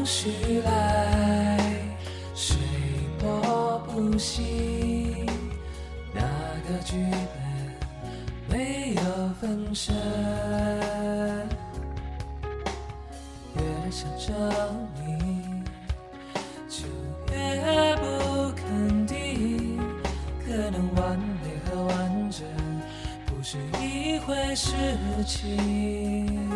风徐来，水波不息。那个剧本没有分身，越想证明，就越不肯定。可能完美和完整不是一回事情。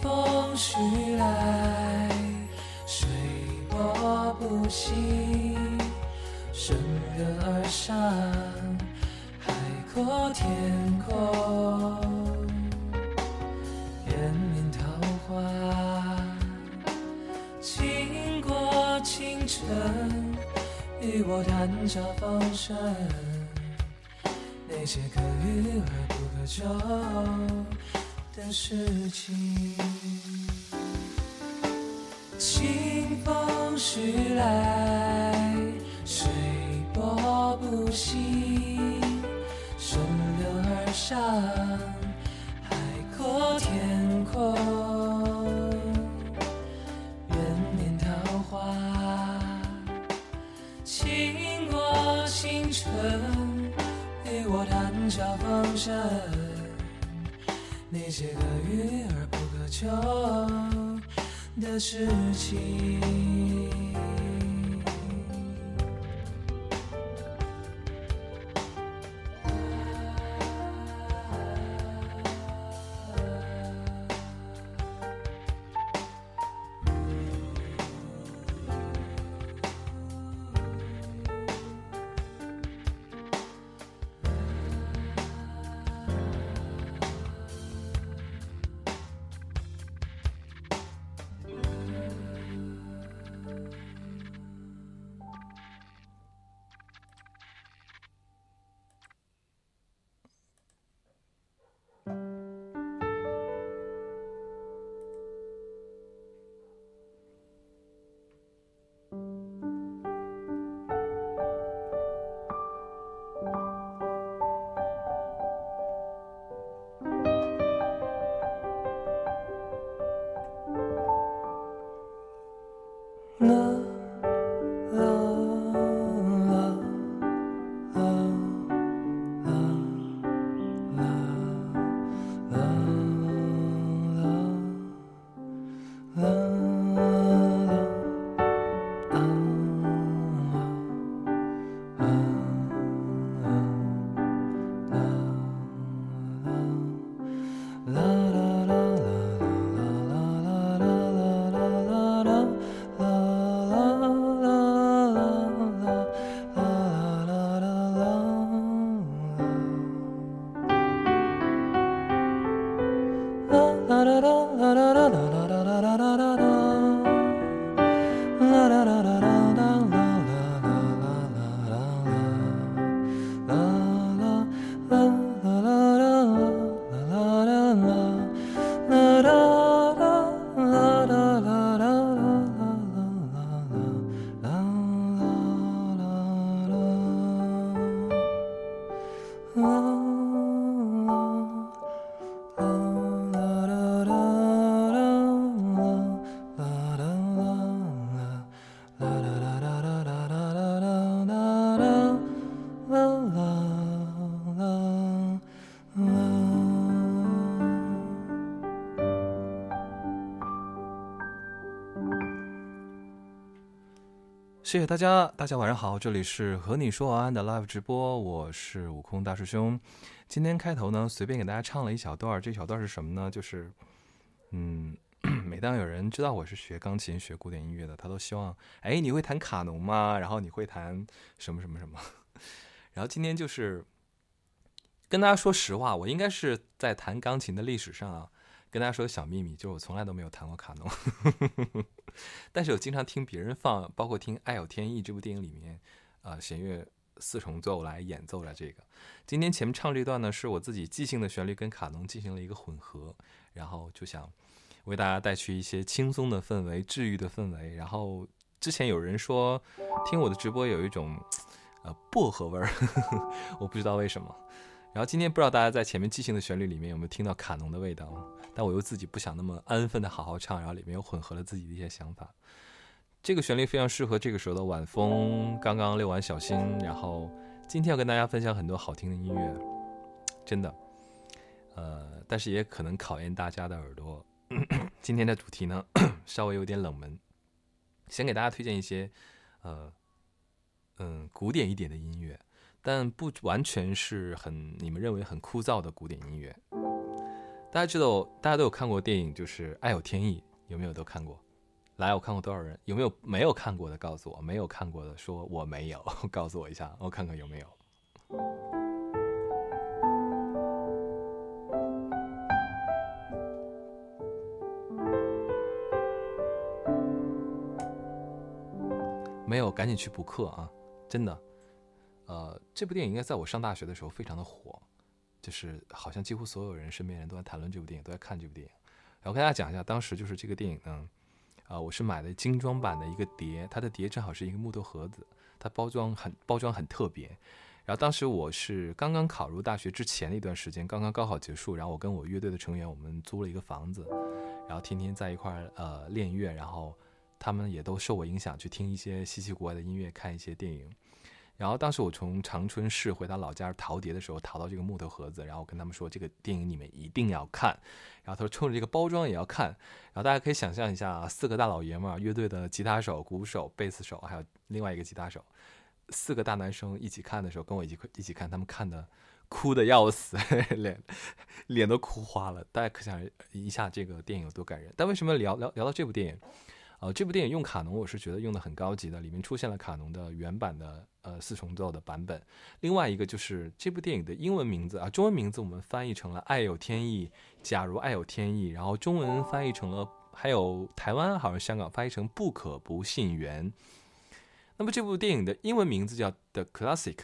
风徐来，水波不兴，顺流而上，海阔天空，延绵桃花，经过清晨，与我谈笑风生，那些可遇而不可求。的事情，清风徐来，水波不息，顺流而上，海阔天空，远面桃花，经过青春，与我谈笑风生。那些可遇而不可求的事情。谢谢大家，大家晚上好，这里是和你说晚安的 live 直播，我是悟空大师兄。今天开头呢，随便给大家唱了一小段这小段是什么呢？就是，嗯，每当有人知道我是学钢琴、学古典音乐的，他都希望，哎，你会弹卡农吗？然后你会弹什么什么什么？然后今天就是跟大家说实话，我应该是在弹钢琴的历史上啊。跟大家说个小秘密，就是我从来都没有弹过卡农，但是我经常听别人放，包括听《爱有天意》这部电影里面，呃，弦乐四重奏来演奏了这个。今天前面唱这段呢，是我自己即兴的旋律跟卡农进行了一个混合，然后就想为大家带去一些轻松的氛围、治愈的氛围。然后之前有人说听我的直播有一种呃薄荷味儿，我不知道为什么。然后今天不知道大家在前面即兴的旋律里面有没有听到卡农的味道，但我又自己不想那么安分的好好唱，然后里面又混合了自己的一些想法。这个旋律非常适合这个时候的晚风，刚刚遛完小新，然后今天要跟大家分享很多好听的音乐，真的，呃，但是也可能考验大家的耳朵。今天的主题呢，稍微有点冷门，先给大家推荐一些，呃，嗯，古典一点的音乐。但不完全是很你们认为很枯燥的古典音乐。大家知道，大家都有看过电影，就是《爱有天意》，有没有都看过？来，我看过多少人？有没有没有看过的？告诉我，没有看过的说我没有，告诉我一下，我看看有没有。没有，赶紧去补课啊！真的。呃，这部电影应该在我上大学的时候非常的火，就是好像几乎所有人身边人都在谈论这部电影，都在看这部电影。然后跟大家讲一下，当时就是这个电影呢，啊，我是买的精装版的一个碟，它的碟正好是一个木头盒子，它包装很包装很特别。然后当时我是刚刚考入大学之前的一段时间，刚刚高考结束，然后我跟我乐队的成员，我们租了一个房子，然后天天在一块儿呃练乐，然后他们也都受我影响去听一些稀奇古怪的音乐，看一些电影。然后当时我从长春市回到老家淘碟的时候，淘到这个木头盒子，然后我跟他们说这个电影你们一定要看。然后他说冲着这个包装也要看。然后大家可以想象一下啊，四个大老爷们儿，乐队的吉他手、鼓手、贝斯手，还有另外一个吉他手，四个大男生一起看的时候，跟我一起一起看，他们看的哭的要死，脸脸都哭花了。大家可想一下这个电影有多感人。但为什么聊聊聊到这部电影？呃，这部电影用卡农，我是觉得用的很高级的，里面出现了卡农的原版的呃四重奏的版本。另外一个就是这部电影的英文名字啊，中文名字我们翻译成了《爱有天意》，假如爱有天意，然后中文翻译成了，还有台湾好像香港翻译成《不可不信缘》。那么这部电影的英文名字叫《The Classic》，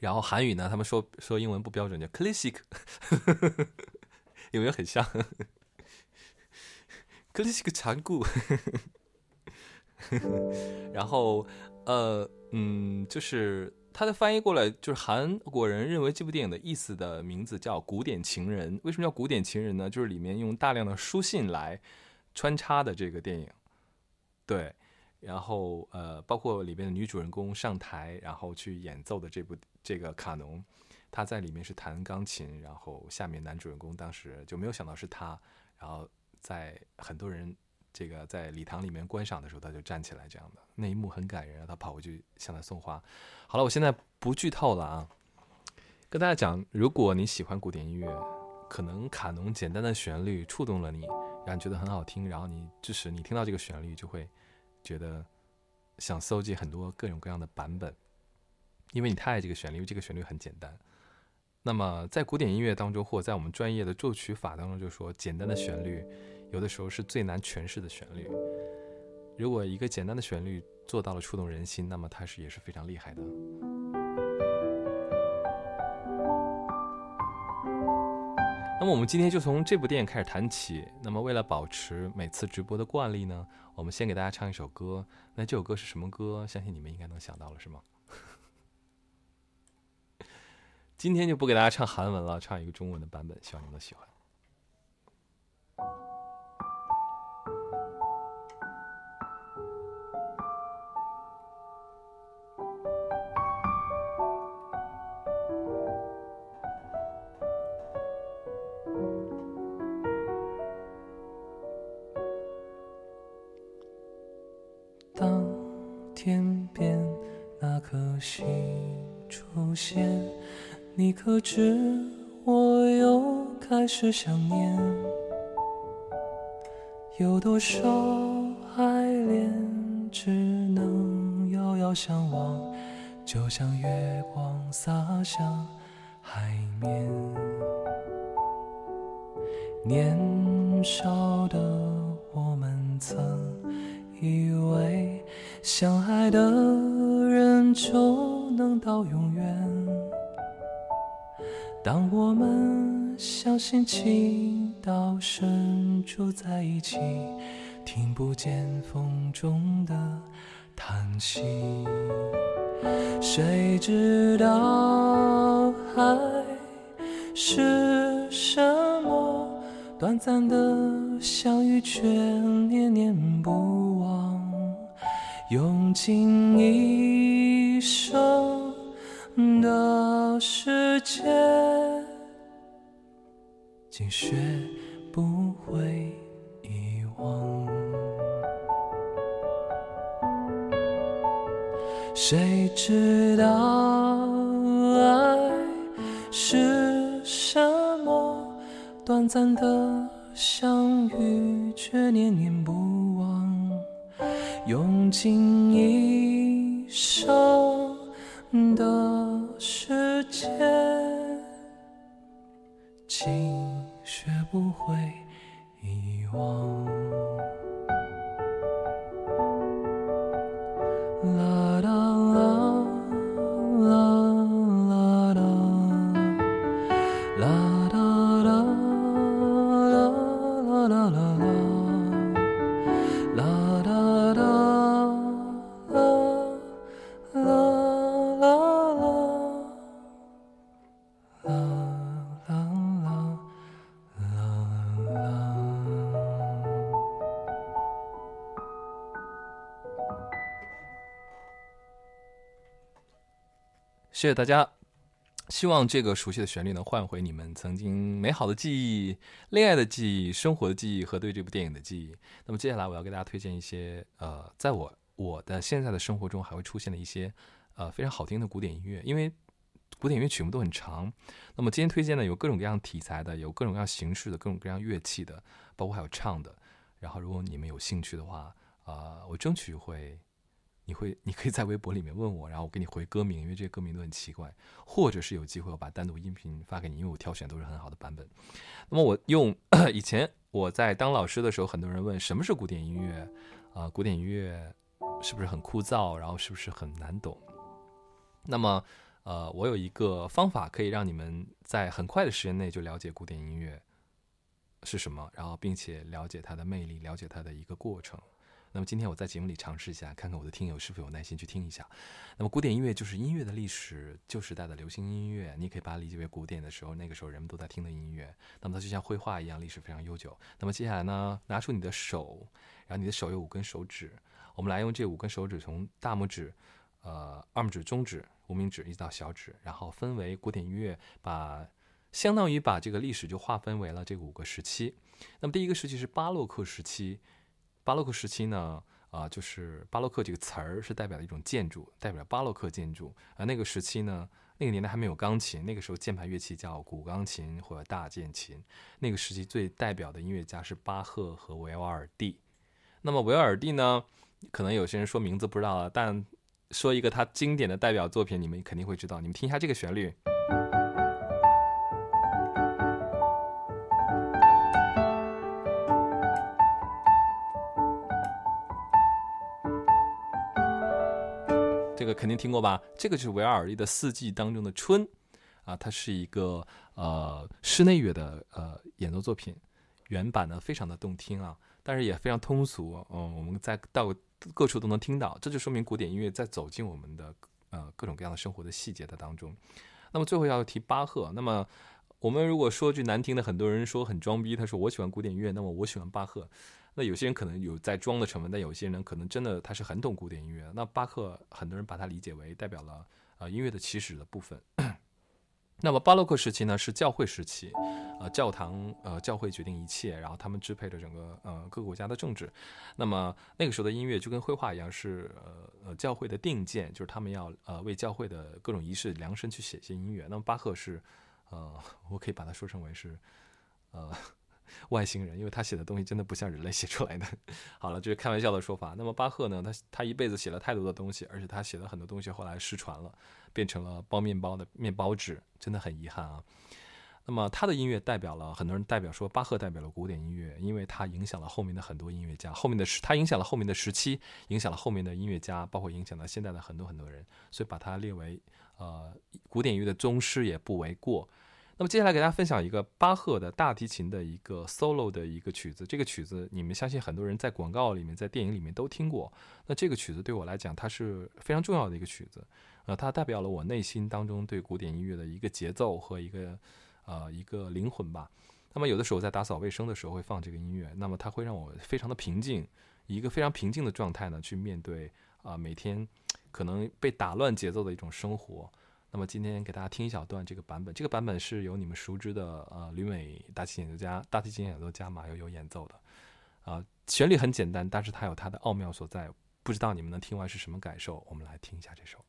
然后韩语呢，他们说说英文不标准叫 Classic，有没有很像？克里斯个残酷，然后呃嗯，就是它的翻译过来就是韩国人认为这部电影的意思的名字叫《古典情人》。为什么叫《古典情人》呢？就是里面用大量的书信来穿插的这个电影。对，然后呃，包括里边的女主人公上台然后去演奏的这部这个卡农，她在里面是弹钢琴，然后下面男主人公当时就没有想到是他，然后。在很多人这个在礼堂里面观赏的时候，他就站起来，这样的那一幕很感人，他跑过去向他送花。好了，我现在不剧透了啊，跟大家讲，如果你喜欢古典音乐，可能卡农简单的旋律触动了你，让你觉得很好听，然后你就是你听到这个旋律就会觉得想搜集很多各种各样的版本，因为你太爱这个旋律，因为这个旋律很简单。那么，在古典音乐当中，或在我们专业的作曲法当中，就说简单的旋律，有的时候是最难诠释的旋律。如果一个简单的旋律做到了触动人心，那么它是也是非常厉害的。那么我们今天就从这部电影开始谈起。那么为了保持每次直播的惯例呢，我们先给大家唱一首歌。那这首歌是什么歌？相信你们应该能想到了，是吗？今天就不给大家唱韩文了，唱一个中文的版本，希望你们喜欢。可知我又开始想念？有多少爱恋只能遥遥相望，就像月光洒向海面。年少的我们曾以为，相爱的人就能到永远。当我们相信情到深处在一起，听不见风中的叹息。谁知道爱是什么？短暂的相遇，却念念不忘，用尽一生的时间，竟学不会遗忘。谁知道爱是什么？短暂的相遇，却念念不忘，用尽一生的世界竟学不会遗忘。谢谢大家，希望这个熟悉的旋律能唤回你们曾经美好的记忆、恋爱的记忆、生活的记忆和对这部电影的记忆。那么接下来我要给大家推荐一些呃，在我我的现在的生活中还会出现的一些呃非常好听的古典音乐，因为古典乐曲目都很长。那么今天推荐的有各种各样题材的，有各种各样形式的，各种各样乐器的，包括还有唱的。然后如果你们有兴趣的话，啊、我争取会。你会，你可以在微博里面问我，然后我给你回歌名，因为这些歌名都很奇怪，或者是有机会我把单独音频发给你，因为我挑选都是很好的版本。那么我用 以前我在当老师的时候，很多人问什么是古典音乐啊、古典音乐是不是很枯燥，然后是不是很难懂？那么呃，我有一个方法可以让你们在很快的时间内就了解古典音乐是什么，然后并且了解它的魅力，了解它的一个过程。那么今天我在节目里尝试一下，看看我的听友是否有耐心去听一下。那么古典音乐就是音乐的历史，旧时代的流行音乐，你可以把它理解为古典的时候，那个时候人们都在听的音乐。那么它就像绘画一样，历史非常悠久。那么接下来呢，拿出你的手，然后你的手有五根手指，我们来用这五根手指从大拇指、呃二拇指、中指、无名指一直到小指，然后分为古典音乐，把相当于把这个历史就划分为了这五个时期。那么第一个时期是巴洛克时期。巴洛克时期呢，啊、就是巴洛克这个词儿是代表一种建筑，代表巴洛克建筑。而那个时期呢，那个年代还没有钢琴，那个时候键盘乐器叫古钢琴或者大键琴。那个时期最代表的音乐家是巴赫和维瓦尔第。那么维瓦尔第呢，可能有些人说名字不知道了，但说一个他经典的代表作品，你们肯定会知道。你们听一下这个旋律。肯定听过吧？这个就是维瓦尔利的《四季》当中的春，啊，它是一个呃室内乐的呃演奏作品，原版呢非常的动听啊，但是也非常通俗，嗯，我们在到各处都能听到，这就说明古典音乐在走进我们的呃各种各样的生活的细节的当中。那么最后要提巴赫，那么我们如果说句难听的，很多人说很装逼，他说我喜欢古典音乐，那么我喜欢巴赫。那有些人可能有在装的成分，但有些人可能真的他是很懂古典音乐。那巴赫很多人把它理解为代表了呃音乐的起始的部分。那么巴洛克时期呢是教会时期，呃教堂呃教会决定一切，然后他们支配着整个呃各个国家的政治。那么那个时候的音乐就跟绘画一样，是呃呃教会的定件，就是他们要呃为教会的各种仪式量身去写些音乐。那么巴赫是呃我可以把它说成为是呃。外星人，因为他写的东西真的不像人类写出来的。好了，这是开玩笑的说法。那么巴赫呢？他他一辈子写了太多的东西，而且他写的很多东西后来失传了，变成了包面包的面包纸，真的很遗憾啊。那么他的音乐代表了很多人代表说巴赫代表了古典音乐，因为他影响了后面的很多音乐家，后面的时他影响了后面的时期，影响了后面的音乐家，包括影响了现在的很多很多人，所以把他列为呃古典音乐的宗师也不为过。那么接下来给大家分享一个巴赫的大提琴的一个 solo 的一个曲子。这个曲子你们相信很多人在广告里面、在电影里面都听过。那这个曲子对我来讲，它是非常重要的一个曲子。呃，它代表了我内心当中对古典音乐的一个节奏和一个呃一个灵魂吧。那么有的时候在打扫卫生的时候会放这个音乐，那么它会让我非常的平静，以一个非常平静的状态呢去面对啊每天可能被打乱节奏的一种生活。那么今天给大家听一小段这个版本，这个版本是由你们熟知的呃吕美大提琴演奏家、大提琴演奏家马友友演奏的，啊，旋律很简单，但是它有它的奥妙所在，不知道你们能听完是什么感受？我们来听一下这首。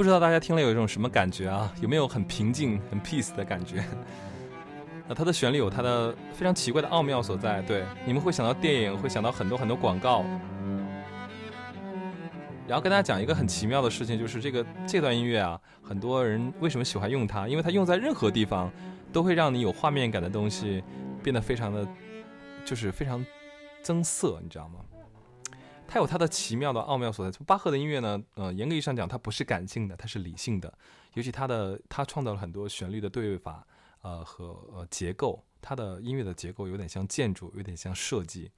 不知道大家听了有一种什么感觉啊？有没有很平静、很 peace 的感觉？那它的旋律有它的非常奇怪的奥妙所在。对，你们会想到电影，会想到很多很多广告。然后跟大家讲一个很奇妙的事情，就是这个这段音乐啊，很多人为什么喜欢用它？因为它用在任何地方，都会让你有画面感的东西变得非常的，就是非常增色，你知道吗？它有它的奇妙的奥妙所在。巴赫的音乐呢，呃，严格意义上讲，它不是感性的，它是理性的。尤其他的他创造了很多旋律的对位法，呃和呃结构。他的音乐的结构有点像建筑，有点像设计。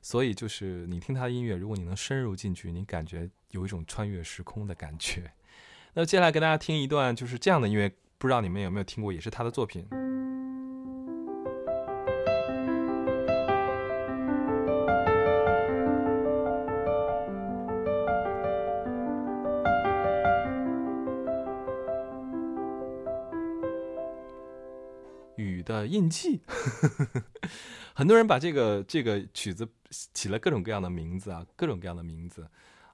所以就是你听他的音乐，如果你能深入进去，你感觉有一种穿越时空的感觉。那接下来给大家听一段就是这样的音乐，不知道你们有没有听过，也是他的作品。印记，很多人把这个这个曲子起了各种各样的名字啊，各种各样的名字。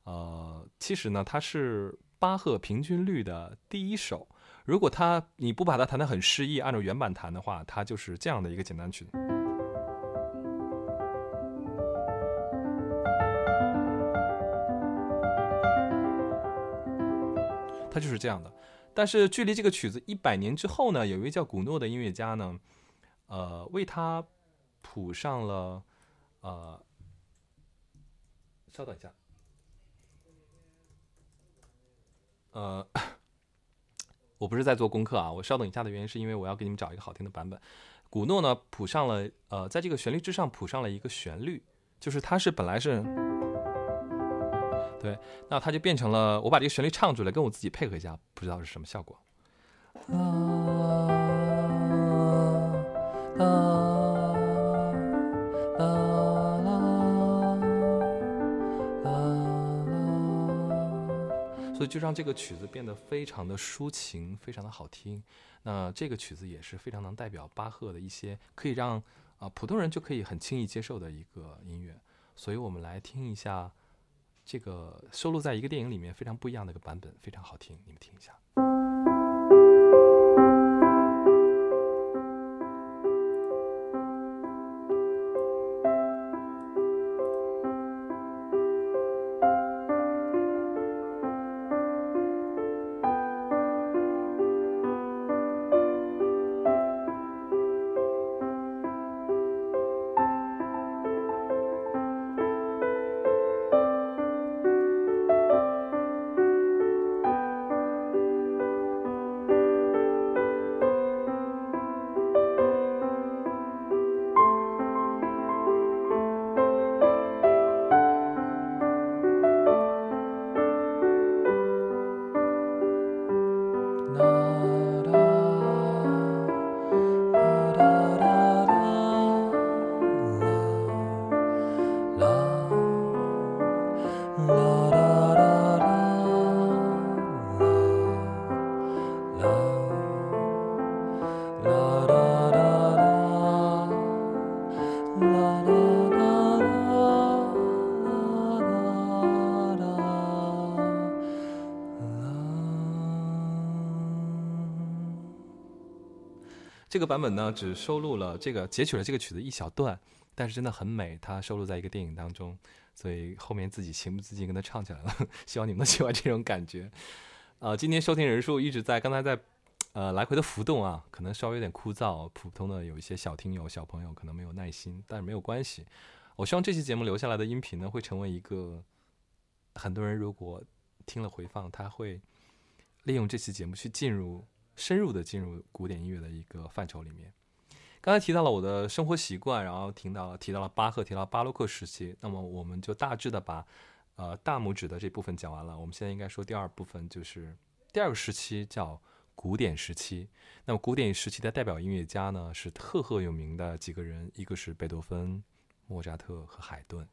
呃，其实呢，它是巴赫平均律的第一首。如果他你不把它弹得很诗意，按照原版弹的话，它就是这样的一个简单曲子。它就是这样的。但是距离这个曲子一百年之后呢，有一位叫古诺的音乐家呢，呃，为他谱上了，呃，稍等一下，呃，我不是在做功课啊，我稍等一下的原因是因为我要给你们找一个好听的版本。古诺呢谱上了，呃，在这个旋律之上谱上了一个旋律，就是它是本来是。对，那它就变成了，我把这个旋律唱出来，跟我自己配合一下，不知道是什么效果。啦啦啦啦所以就让这个曲子变得非常的抒情，非常的好听。那这个曲子也是非常能代表巴赫的一些，可以让啊普通人就可以很轻易接受的一个音乐。所以我们来听一下。这个收录在一个电影里面非常不一样的一个版本，非常好听，你们听一下。这个版本呢，只收录了这个截取了这个曲子一小段，但是真的很美，它收录在一个电影当中，所以后面自己情不自禁跟他唱起来了。希望你们能喜欢这种感觉。呃，今天收听人数一直在刚才在呃来回的浮动啊，可能稍微有点枯燥，普通的有一些小听友、小朋友可能没有耐心，但是没有关系。我希望这期节目留下来的音频呢，会成为一个很多人如果听了回放，他会利用这期节目去进入。深入的进入古典音乐的一个范畴里面。刚才提到了我的生活习惯，然后听到了提到了巴赫，提到巴洛克时期。那么我们就大致的把呃大拇指的这部分讲完了。我们现在应该说第二部分，就是第二个时期叫古典时期。那么古典时期的代表音乐家呢是赫赫有名的几个人，一个是贝多芬、莫扎特和海顿。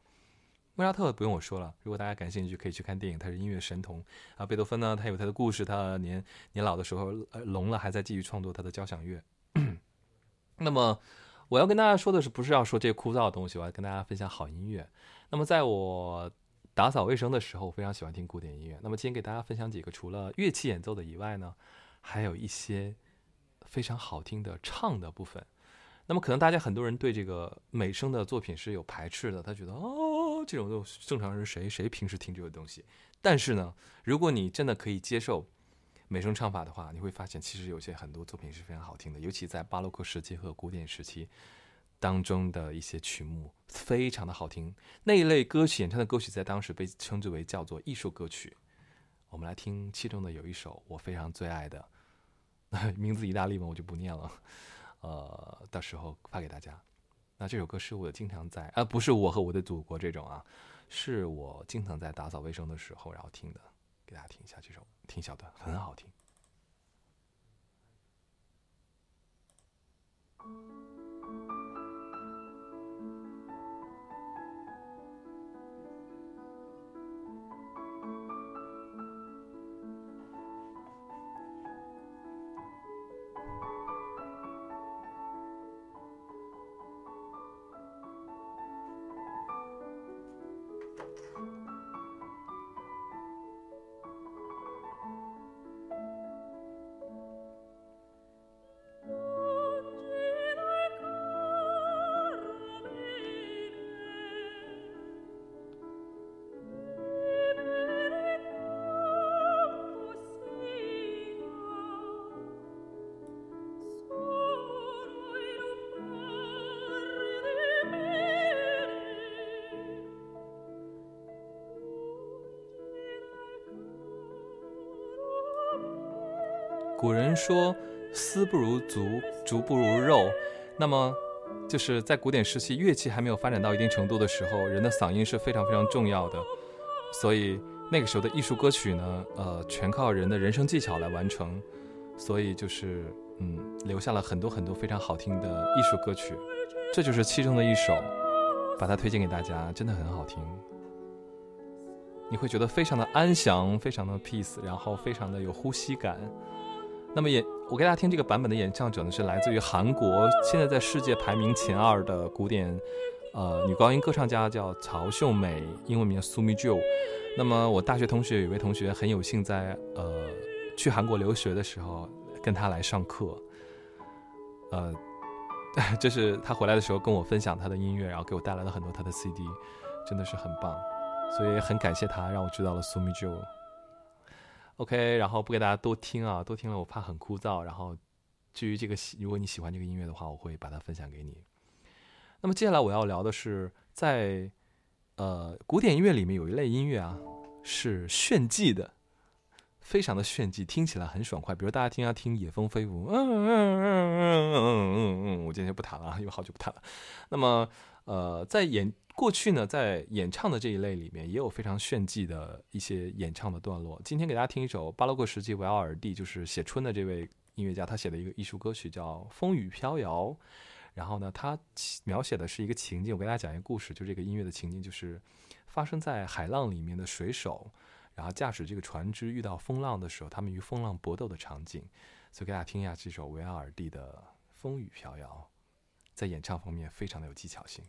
莫扎特不用我说了，如果大家感兴趣，可以去看电影，他是音乐神童啊。贝多芬呢，他有他的故事，他年年老的时候呃聋了，还在继续创作他的交响乐。那么我要跟大家说的是，不是要说这些枯燥的东西，我要跟大家分享好音乐。那么在我打扫卫生的时候，我非常喜欢听古典音乐。那么今天给大家分享几个除了乐器演奏的以外呢，还有一些非常好听的唱的部分。那么可能大家很多人对这个美声的作品是有排斥的，他觉得哦，这种都正常人谁谁平时听这个东西。但是呢，如果你真的可以接受美声唱法的话，你会发现其实有些很多作品是非常好听的，尤其在巴洛克时期和古典时期当中的一些曲目非常的好听。那一类歌曲演唱的歌曲在当时被称之为叫做艺术歌曲。我们来听其中的有一首我非常最爱的，名字意大利文我就不念了。呃，到时候发给大家。那这首歌是我经常在，呃，不是我和我的祖国这种啊，是我经常在打扫卫生的时候然后听的，给大家听一下这首，听小段，很好听。古人说“丝不如竹，竹不如肉”，那么就是在古典时期，乐器还没有发展到一定程度的时候，人的嗓音是非常非常重要的。所以那个时候的艺术歌曲呢，呃，全靠人的人声技巧来完成。所以就是嗯，留下了很多很多非常好听的艺术歌曲。这就是其中的一首，把它推荐给大家，真的很好听。你会觉得非常的安详，非常的 peace，然后非常的有呼吸感。那么演我给大家听这个版本的演唱者呢，是来自于韩国，现在在世界排名前二的古典，呃，女高音歌唱家叫曹秀美，英文名叫 Sumi Jo。那么我大学同学有位同学很有幸在呃去韩国留学的时候跟他来上课，呃，就是他回来的时候跟我分享他的音乐，然后给我带来了很多他的 CD，真的是很棒，所以很感谢他让我知道了 Sumi Jo。OK，然后不给大家多听啊，多听了我怕很枯燥。然后，至于这个，如果你喜欢这个音乐的话，我会把它分享给你。那么接下来我要聊的是，在呃古典音乐里面有一类音乐啊，是炫技的，非常的炫技，听起来很爽快。比如大家听啊，听《野蜂飞舞》，嗯嗯嗯嗯嗯嗯嗯，我今天就不弹了，因为好久不弹了。那么呃，在演。过去呢，在演唱的这一类里面，也有非常炫技的一些演唱的段落。今天给大家听一首巴洛克时期维奥尔第，就是写春的这位音乐家，他写的一个艺术歌曲叫《风雨飘摇》。然后呢，他描写的是一个情境，我给大家讲一个故事，就这个音乐的情境，就是发生在海浪里面的水手，然后驾驶这个船只遇到风浪的时候，他们与风浪搏斗的场景。所以给大家听一下这首维奥尔第的《风雨飘摇》，在演唱方面非常的有技巧性。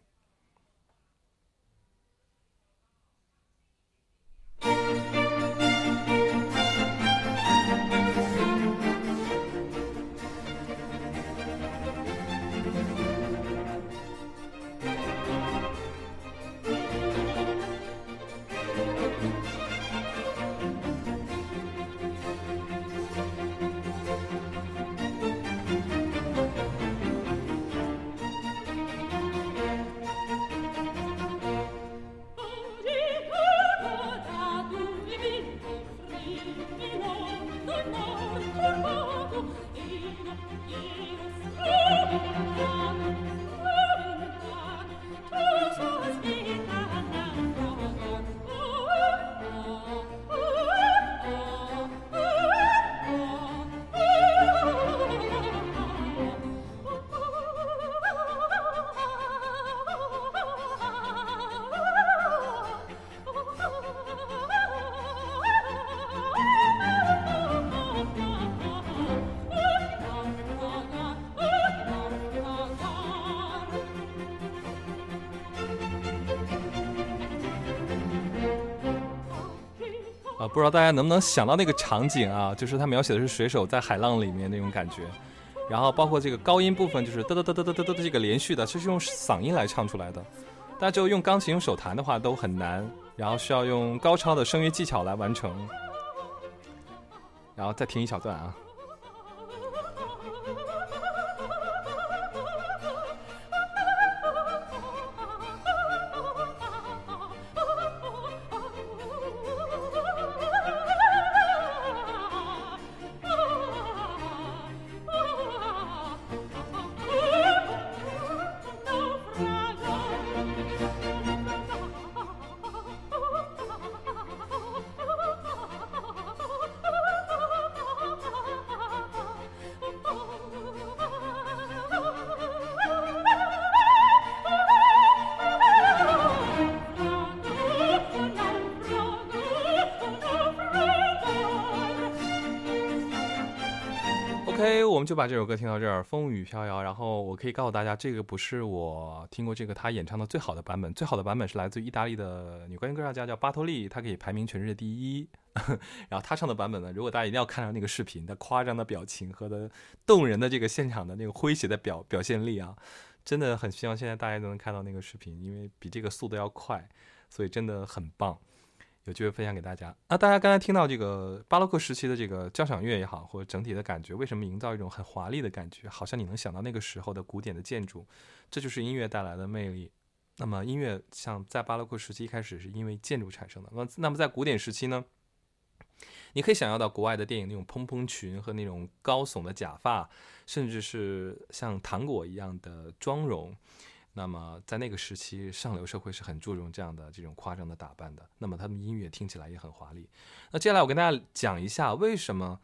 啊，不知道大家能不能想到那个场景啊？就是他描写的是水手在海浪里面那种感觉，然后包括这个高音部分，就是嘚嘚嘚嘚嘚嘚嘚这个连续的，就是用嗓音来唱出来的。大家就用钢琴、用手弹的话都很难，然后需要用高超的声乐技巧来完成。然后再听一小段啊。就把这首歌听到这儿，风雨飘摇。然后我可以告诉大家，这个不是我听过这个他演唱的最好的版本，最好的版本是来自意大利的女高音歌唱家叫巴托利，她可以排名全世界第一。然后她唱的版本呢，如果大家一定要看到那个视频，她夸张的表情和的动人的这个现场的那个诙谐的表表现力啊，真的很希望现在大家都能看到那个视频，因为比这个速度要快，所以真的很棒。有机会分享给大家啊！大家刚才听到这个巴洛克时期的这个交响乐也好，或者整体的感觉，为什么营造一种很华丽的感觉？好像你能想到那个时候的古典的建筑，这就是音乐带来的魅力。那么音乐像在巴洛克时期一开始是因为建筑产生的，那那么在古典时期呢？你可以想象到国外的电影那种蓬蓬裙和那种高耸的假发，甚至是像糖果一样的妆容。那么在那个时期，上流社会是很注重这样的这种夸张的打扮的。那么他们音乐听起来也很华丽。那接下来我跟大家讲一下，为什么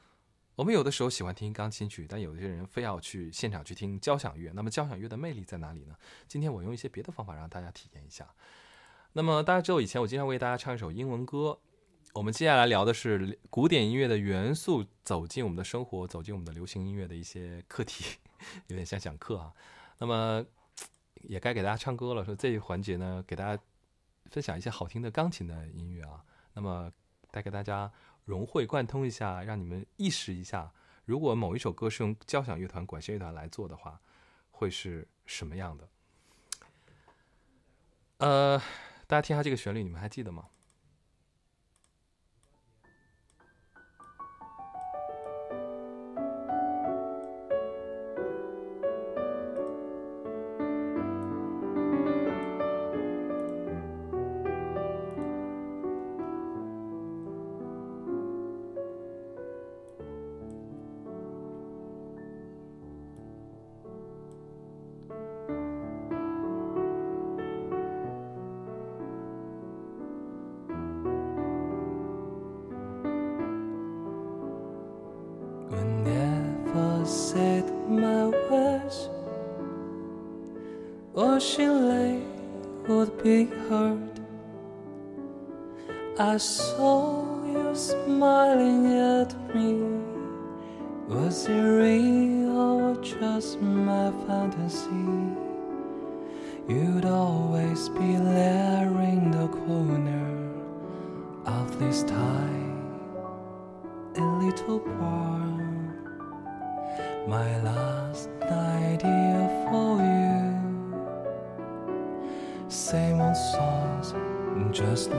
我们有的时候喜欢听钢琴曲，但有些人非要去现场去听交响乐。那么交响乐的魅力在哪里呢？今天我用一些别的方法让大家体验一下。那么大家知道以前我经常为大家唱一首英文歌。我们接下来聊的是古典音乐的元素走进我们的生活，走进我们的流行音乐的一些课题，有点像讲课啊。那么。也该给大家唱歌了，说这一环节呢，给大家分享一些好听的钢琴的音乐啊。那么带给大家融会贯通一下，让你们意识一下，如果某一首歌是用交响乐团、管弦乐团来做的话，会是什么样的？呃，大家听下这个旋律，你们还记得吗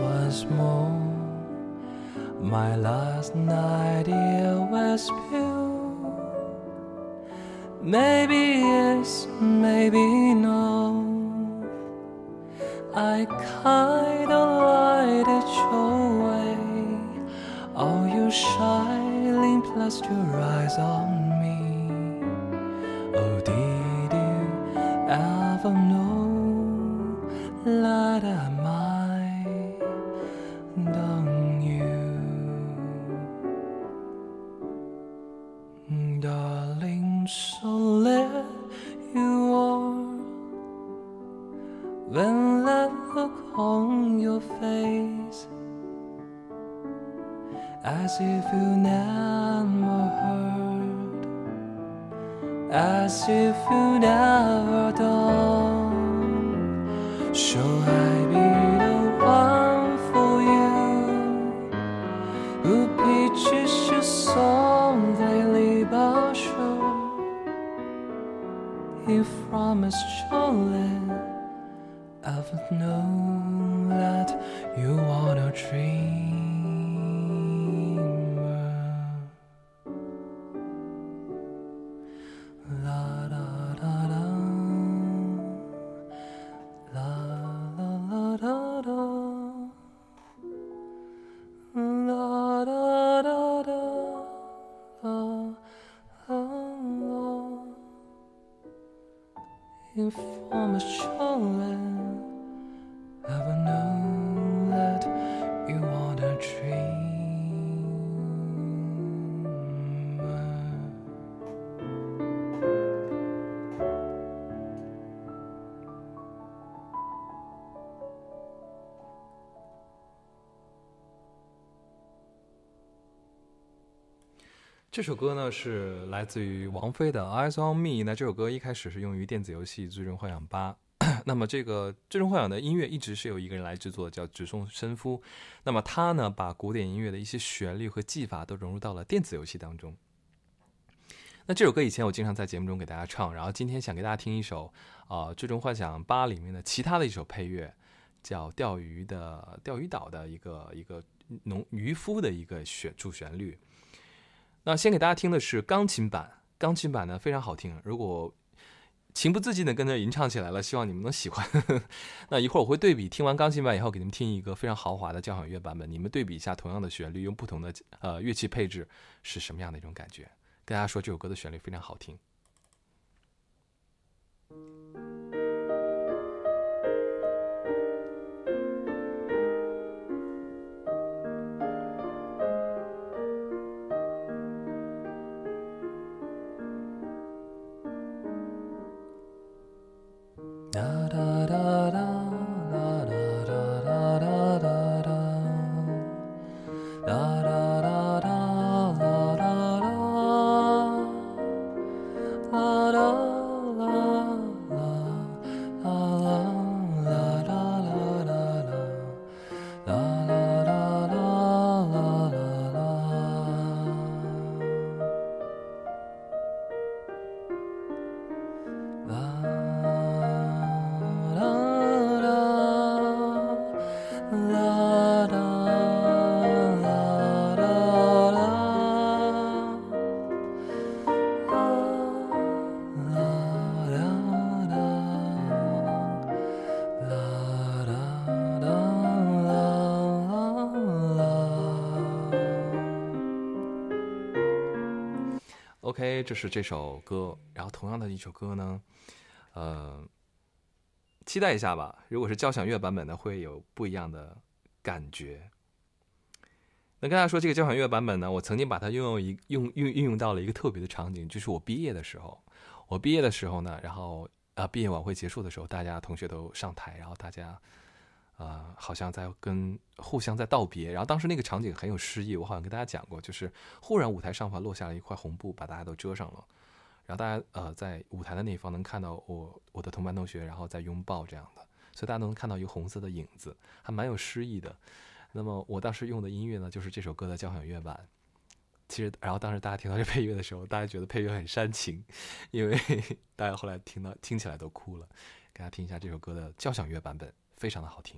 once more. My last night here was pure. Maybe yes, maybe no. I kinda lied it your way. Oh, All your shining plus your eyes on 这首歌呢是来自于王菲的《Eyes on Me》。那这首歌一开始是用于电子游戏《最终幻想八》。那么这个《最终幻想》的音乐一直是由一个人来制作，叫直松伸夫。那么他呢，把古典音乐的一些旋律和技法都融入到了电子游戏当中。那这首歌以前我经常在节目中给大家唱，然后今天想给大家听一首啊，《最终幻想八》里面的其他的一首配乐，叫《钓鱼的钓鱼岛》的一个一个农渔夫的一个旋主旋律。那先给大家听的是钢琴版，钢琴版呢非常好听。如果情不自禁的跟着吟唱起来了，希望你们能喜欢。那一会儿我会对比，听完钢琴版以后，给你们听一个非常豪华的交响乐版本，你们对比一下同样的旋律，用不同的呃乐器配置是什么样的一种感觉。跟大家说，这首歌的旋律非常好听。OK，这是这首歌，然后同样的一首歌呢，呃，期待一下吧。如果是交响乐版本的，会有不一样的感觉。那跟大家说，这个交响乐版本呢，我曾经把它运用一用运运用到了一个特别的场景，就是我毕业的时候。我毕业的时候呢，然后啊，毕业晚会结束的时候，大家同学都上台，然后大家呃，好像在跟互相在道别。然后当时那个场景很有诗意，我好像跟大家讲过，就是忽然舞台上方落下了一块红布，把大家都遮上了。然后大家呃在舞台的那一方能看到我我的同班同学，然后在拥抱这样的，所以大家都能看到一个红色的影子，还蛮有诗意的。那么我当时用的音乐呢，就是这首歌的交响乐版。其实，然后当时大家听到这配乐的时候，大家觉得配乐很煽情，因为 大家后来听到听起来都哭了。给大家听一下这首歌的交响乐版本，非常的好听。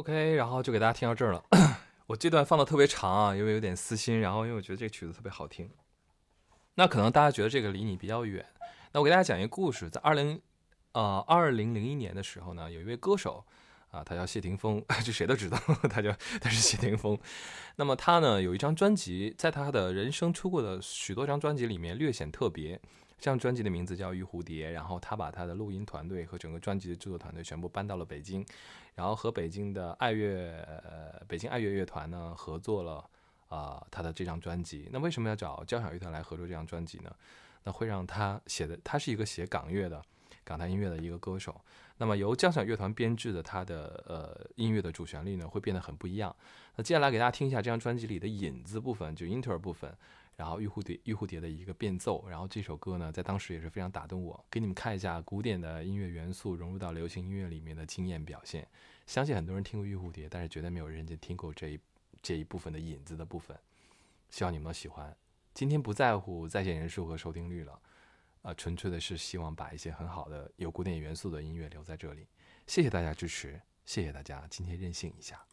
OK，然后就给大家听到这儿了。我这段放的特别长啊，因为有点私心，然后因为我觉得这个曲子特别好听。那可能大家觉得这个离你比较远，那我给大家讲一个故事。在二零呃二零零一年的时候呢，有一位歌手啊，他叫谢霆锋，这谁都知道，他叫他是谢霆锋。那么他呢有一张专辑，在他的人生出过的许多张专辑里面略显特别。这张专辑的名字叫《玉蝴蝶》，然后他把他的录音团队和整个专辑的制作团队全部搬到了北京，然后和北京的爱乐呃北京爱乐乐团呢合作了啊他的这张专辑。那为什么要找交响乐团来合作这张专辑呢？那会让他写的他是一个写港乐的港台音乐的一个歌手，那么由交响乐团编制的他的呃音乐的主旋律呢会变得很不一样。那接下来给大家听一下这张专辑里的引子部分，就 inter 部分。然后玉蝴蝶，玉蝴蝶的一个变奏，然后这首歌呢，在当时也是非常打动我。给你们看一下古典的音乐元素融入到流行音乐里面的惊艳表现。相信很多人听过玉蝴蝶，但是绝对没有人家听过这一这一部分的引子的部分。希望你们能喜欢。今天不在乎在线人数和收听率了，呃，纯粹的是希望把一些很好的有古典元素的音乐留在这里。谢谢大家支持，谢谢大家今天任性一下。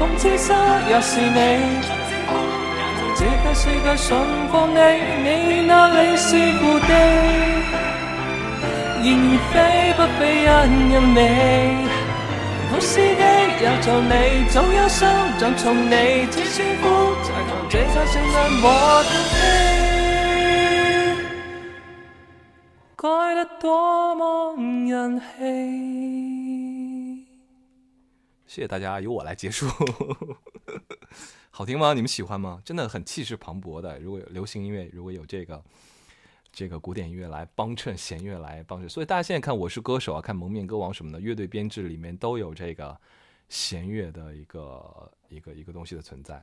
你，讽刺沙也是你。这个世界上过你，你那里是故地。然而飞不飞因因你，好司机也做你，早有心脏从你，只舒服才靠这颗声音和叹气，该得多么人气。谢谢大家，由我来结束。好听吗？你们喜欢吗？真的很气势磅礴的。如果有流行音乐，如果有这个这个古典音乐来帮衬，弦乐来帮衬，所以大家现在看《我是歌手》啊，看《蒙面歌王》什么的，乐队编制里面都有这个弦乐的一个一个一个东西的存在。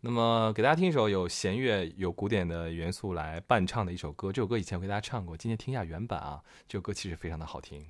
那么给大家听一首有弦乐、有古典的元素来伴唱的一首歌。这首歌以前我给大家唱过，今天听一下原版啊。这首歌其实非常的好听。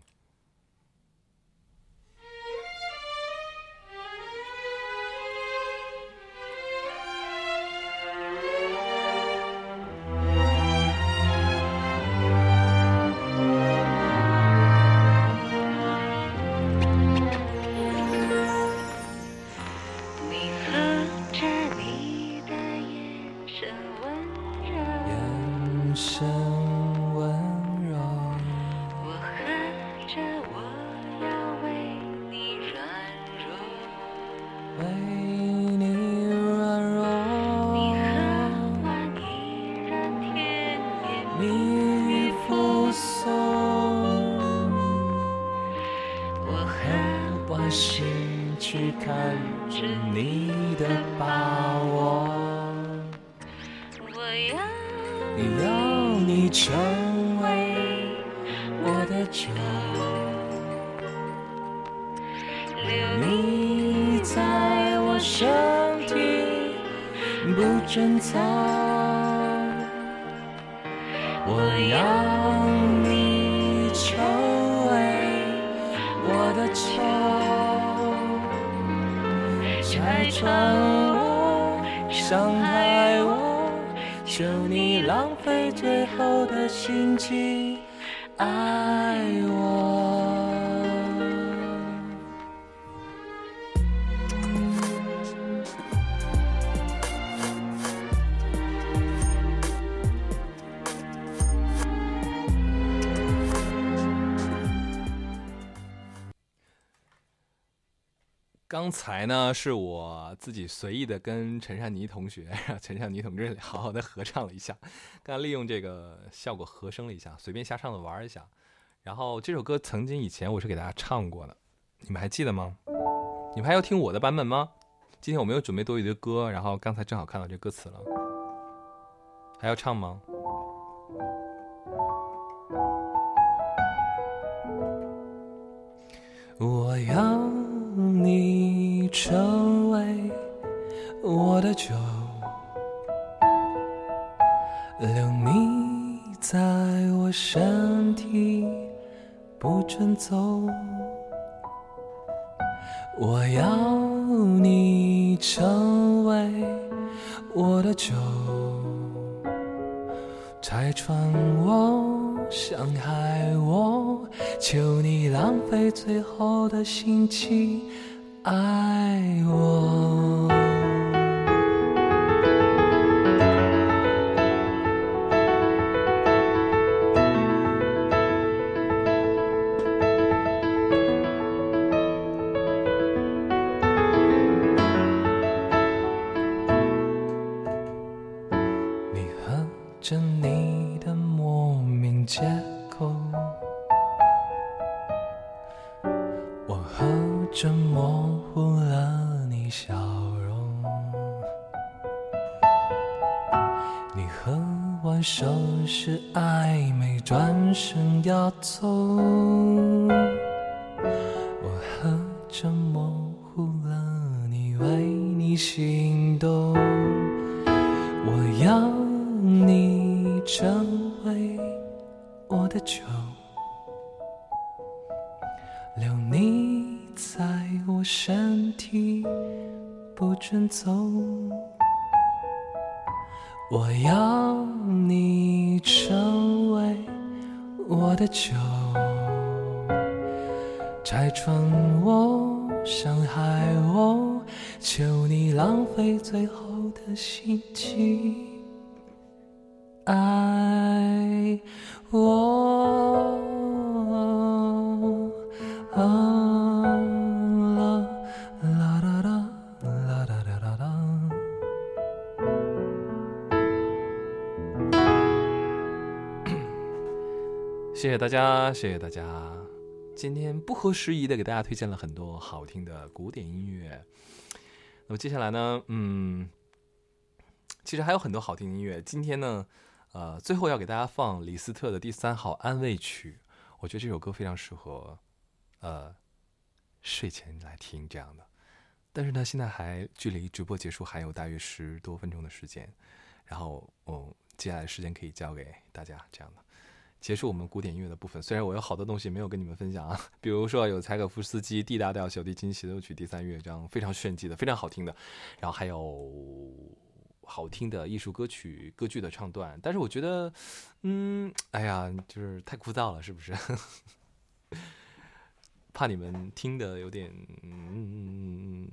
刚才呢，是我自己随意的跟陈善妮同学、陈善妮同志好好的合唱了一下，刚利用这个效果和声了一下，随便瞎唱的玩一下。然后这首歌曾经以前我是给大家唱过的，你们还记得吗？你们还要听我的版本吗？今天我没有准备多余的歌，然后刚才正好看到这歌词了，还要唱吗？我要你成为我的酒，留你在我身体不准走。我要你成为我的酒，拆穿我，伤害我，求你浪费最后的心机爱我。喝着模糊了你，为你心动。我要你成为我的酒，留你在我身体不准走。我要你成为我的酒，拆穿我，伤害我，求你浪费最后的心机，爱我。谢谢大家，谢谢大家。今天不合时宜的给大家推荐了很多好听的古典音乐。那么接下来呢，嗯，其实还有很多好听的音乐。今天呢，呃，最后要给大家放李斯特的第三号安慰曲。我觉得这首歌非常适合，呃，睡前来听这样的。但是呢，现在还距离直播结束还有大约十多分钟的时间，然后我，接下来时间可以交给大家这样的。结束我们古典音乐的部分。虽然我有好多东西没有跟你们分享啊，比如说有柴可夫斯基 D 大调小提琴协奏曲第三乐章，非常炫技的，非常好听的，然后还有好听的艺术歌曲、歌剧的唱段。但是我觉得，嗯，哎呀，就是太枯燥了，是不是？怕你们听的有点，嗯。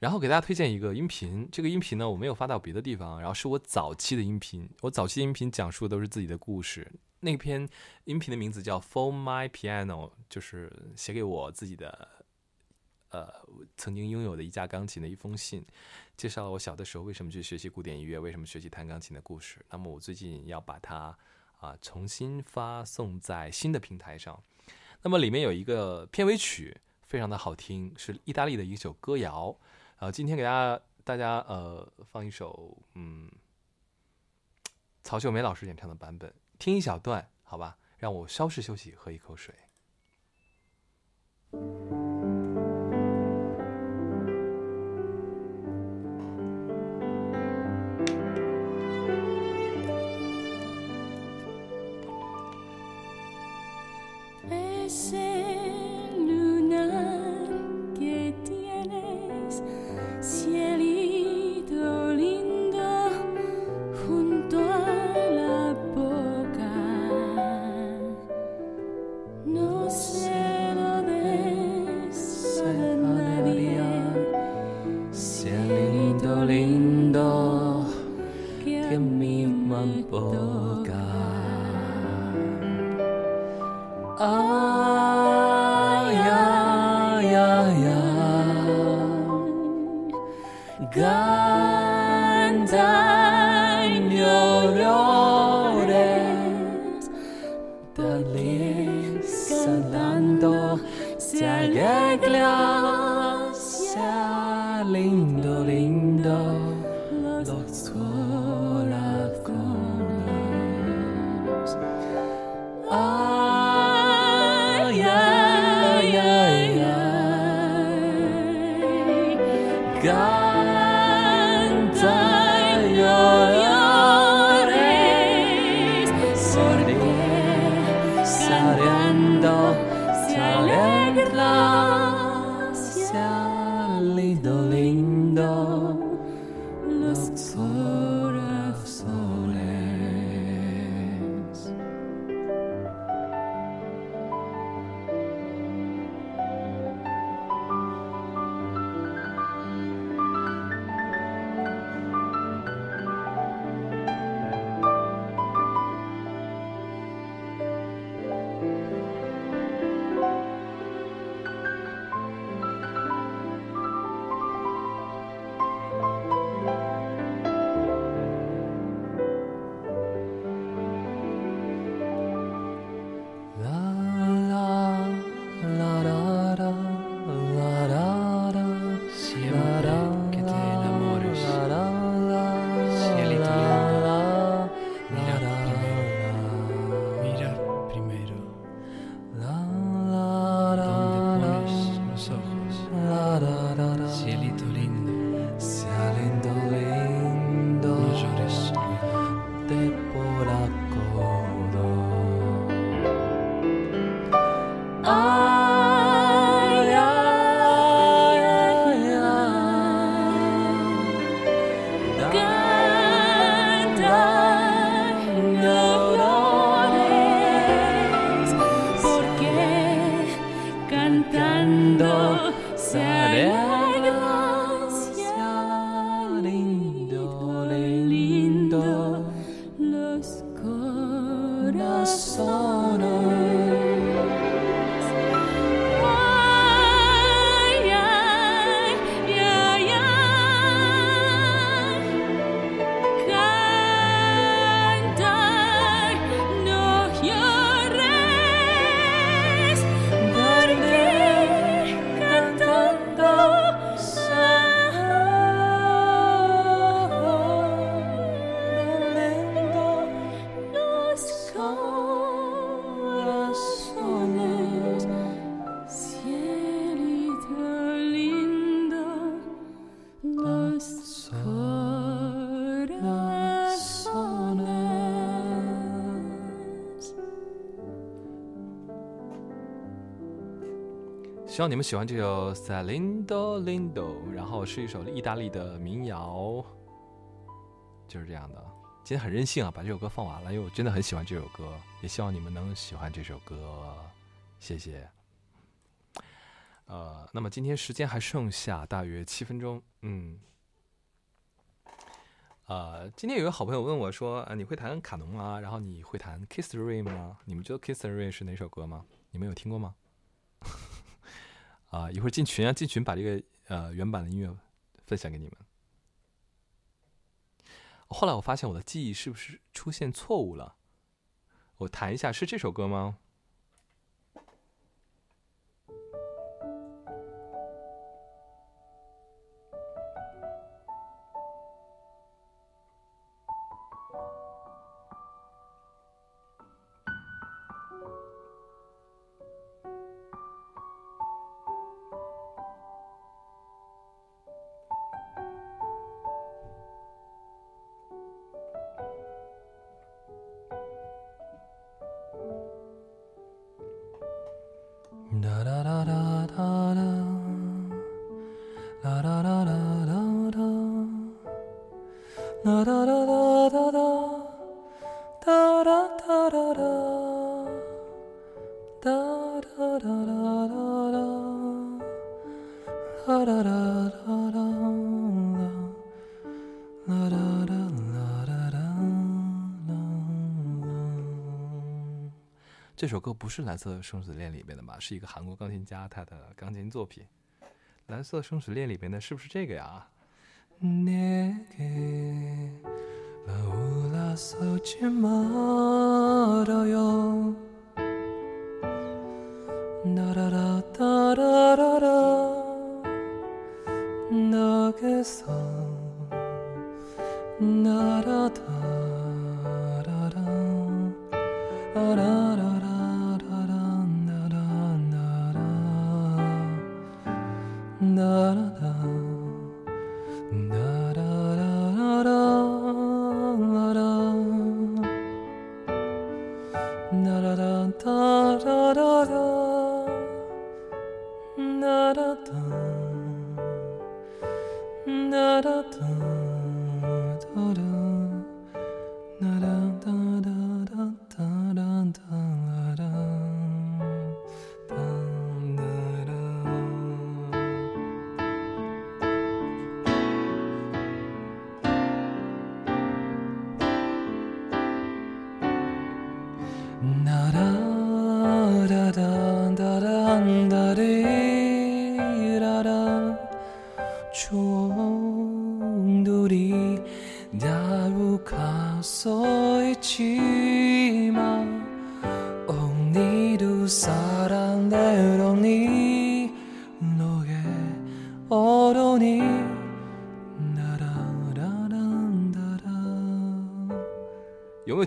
然后给大家推荐一个音频，这个音频呢我没有发到别的地方，然后是我早期的音频。我早期音频讲述的都是自己的故事。那篇音频的名字叫《For My Piano》，就是写给我自己的，呃，曾经拥有的一架钢琴的一封信，介绍了我小的时候为什么去学习古典音乐，为什么学习弹钢琴的故事。那么我最近要把它啊重新发送在新的平台上。那么里面有一个片尾曲。非常的好听，是意大利的一首歌谣。啊，今天给大家大家呃放一首嗯曹秀梅老师演唱的版本，听一小段，好吧？让我稍事休息，喝一口水。希望你们喜欢这首《Salindo Lindo》，然后是一首意大利的民谣，就是这样的。今天很任性啊，把这首歌放完了，因为我真的很喜欢这首歌，也希望你们能喜欢这首歌，谢谢。呃，那么今天时间还剩下大约七分钟，嗯，呃，今天有个好朋友问我说，呃，你会弹卡农吗？然后你会弹《Kiss the Rain》吗？你们知道《Kiss the Rain》是哪首歌吗？你们有听过吗？啊，一会儿进群啊，进群把这个呃原版的音乐分享给你们。后来我发现我的记忆是不是出现错误了？我弹一下，是这首歌吗？这首歌不是《蓝色生死恋》里面的吧？是一个韩国钢琴家他的钢琴作品。《蓝色生死恋》里面的是不是这个呀？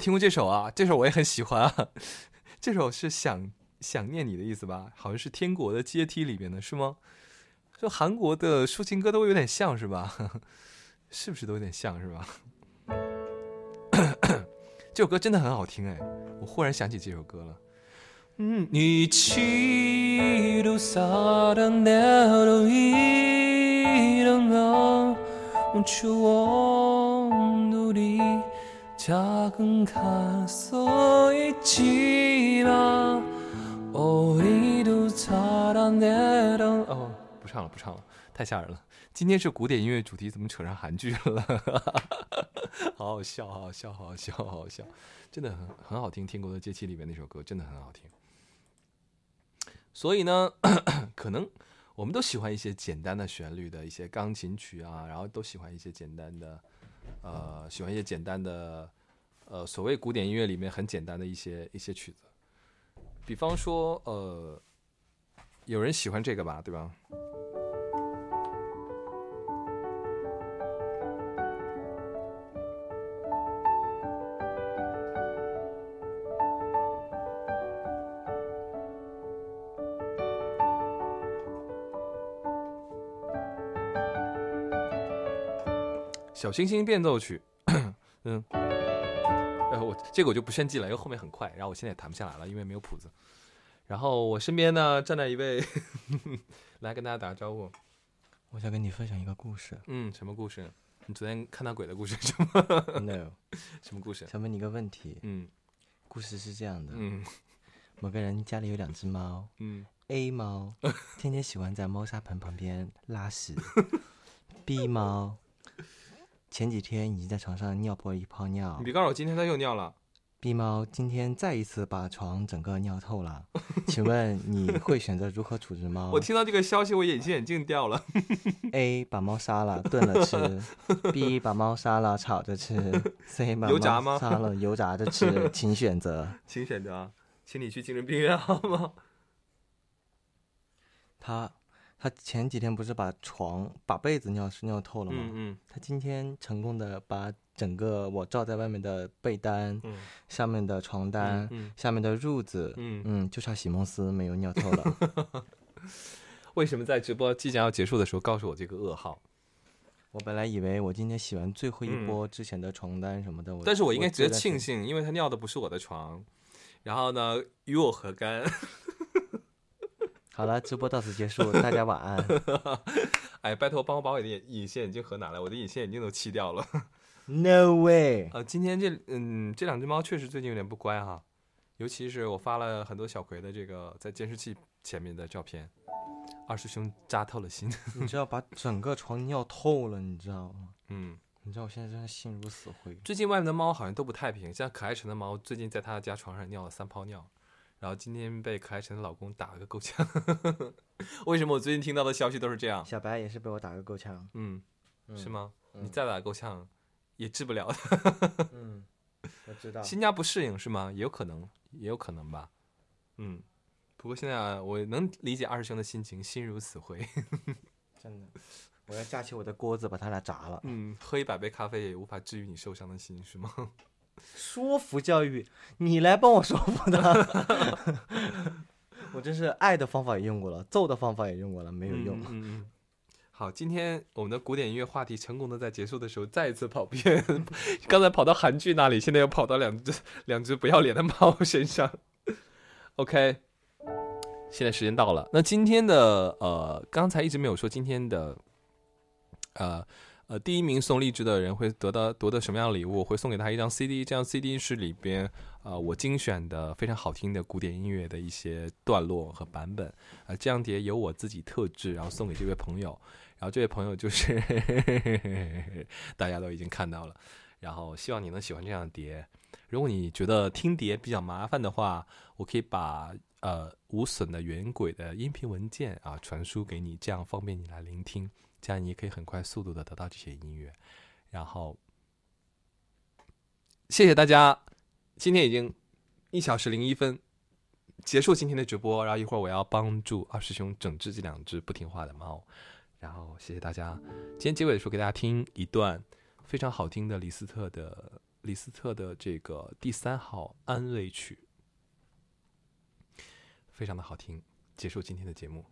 听过这首啊这首我也很喜欢啊。这首是想想念你的意思吧好像是天国的阶梯里面的是吗？就韩国的抒情歌都有点像是吧？是不是都有点像是吧？这首歌真的很好听哎我忽然想起这首歌了。嗯你작은 가서 있지만 우리도 살아내려 哦，不唱了，不唱了，太吓人了。今天是古典音乐主题，怎么扯上韩剧了？好好笑，好好笑，好好笑，好好笑，真的很很好听。《天国的阶梯》里面那首歌真的很好听。所以呢，可能我们都喜欢一些简单的旋律的一些钢琴曲啊，然后都喜欢一些简单的， 呃，喜欢一些简单的，呃，所谓古典音乐里面很简单的一些一些曲子。比方说，呃，有人喜欢这个吧，对吧？小星星变奏曲，嗯，呃，我这个我就不炫技了，因为后面很快，然后我现在也弹不下来了，因为没有谱子。然后我身边呢站在一位，来跟大家打个招呼。我想跟你分享一个故事。嗯，什么故事？你昨天看到鬼的故事是吗？no，什么故事？想问你一个问题。嗯故事是这样的：嗯某个人家里有两只猫嗯，A 猫天天喜欢在猫砂盆旁边拉屎，B 猫前几天已经在床上尿破一泡尿你别告诉我今天他又尿了。，B 猫今天再一次把床整个尿透了。请问你会选择如何处置猫 我听到这个消息，我隐形眼镜掉了。？A 把猫杀了炖了吃，B 把猫杀了炒着吃，C 把猫杀了油炸着吃，请选择。请选择啊，请你去精神病院好吗？他他前几天不是把床把被子尿湿尿透了吗？嗯他今天成功的把整个我罩在外面的被单、嗯上面的床单、嗯下面的褥子，嗯嗯，就差席梦思没有尿透了。为什么在直播即将要结束的时候告诉我这个噩耗？我本来以为我今天洗完最后一嗯波之前的床单什么的，我但是我应该值得庆幸，因为他尿的不是我的床，然后呢，与我何干？好了，直播到此结束，大家晚安。哎，拜托帮我把我的隐隐形眼镜盒拿来，我的隐形眼镜都气掉了。No way！呃，今天这嗯这两只猫确实最近有点不乖哈，尤其是我发了很多小葵的这个在监视器前面的照片，二师兄扎透了心。你知道把整个床尿透了，你知道吗？嗯，你知道我现在真的心如死灰。最近外面的猫好像都不太平，像可爱城的猫最近在他家床上尿了三泡尿，然后今天被可爱晨的老公打了个够呛。为什么我最近听到的消息都是这样？小白也是被我打个够呛。嗯，嗯是？吗？嗯你再打够呛也治不了的。嗯，我知道。新家不适应是吗？也有可能，也有可能吧。嗯，不过现在啊，我能理解二师兄的心情，心如死灰。真的，我要架起我的锅子把他俩炸了。嗯，喝一百杯咖啡也无法治愈你受伤的心，是吗？说服教育，你来帮我说服他。我真是爱的方法也用过了，揍的方法也用过了，没有用。嗯嗯嗯。好，今天我们的古典音乐话题成功的在结束的时候再一次跑偏，刚才跑到韩剧那里，现在又跑到两只 两只不要脸的猫身上。OK，现在时间到了，那今天的呃，刚才一直没有说今天的呃呃第一名送荔枝的人会得到夺得什么样礼物？会送给他一张 CD，这张 CD 是里边呃我精选的非常好听的古典音乐的一些段落和版本。啊，这张碟由我自己特制，然后送给这位朋友，然后这位朋友就是 大家都已经看到了，然后希望你能喜欢这样的碟。如果你觉得听碟比较麻烦的话，我可以把呃无损的原轨的音频文件啊传输给你，这样方便你来聆听，这样你可以很快速度的得到这些音乐。然后谢谢大家，今天已经一小时零一分。结束今天的直播，然后一会儿我要帮助二师兄整治这两只不听话的猫，然后谢谢大家。今天结尾的时候给大家听一段非常好听的李斯特的李斯特的这个第三号安慰曲，非常的好听。结束今天的节目，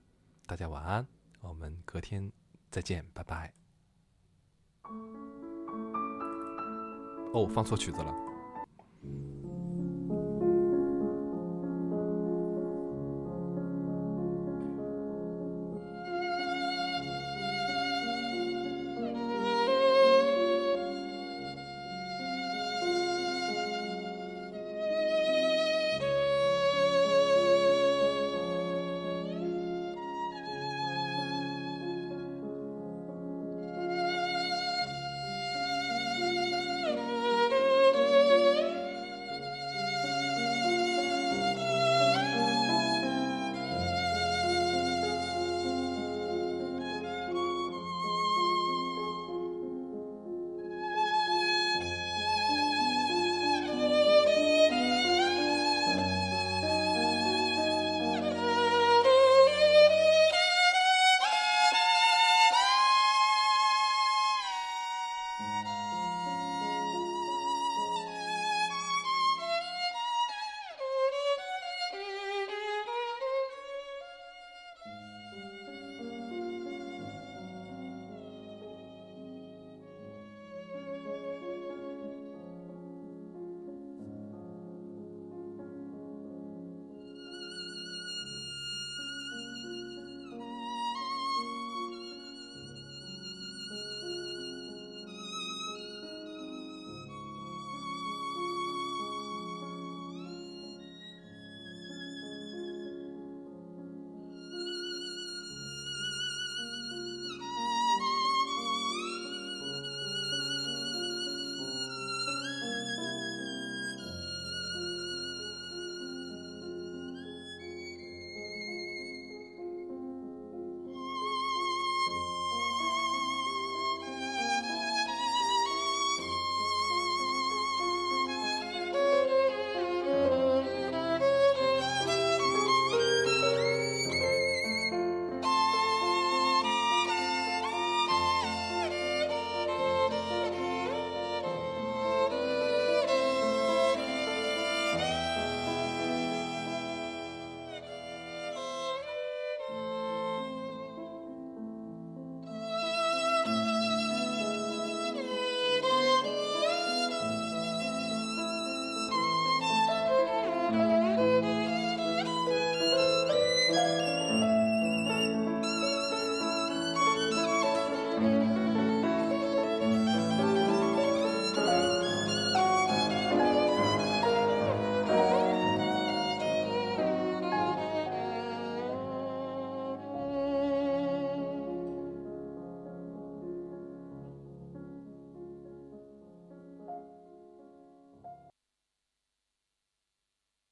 大家晚安，我们隔天再见，拜拜。哦，放错曲子了。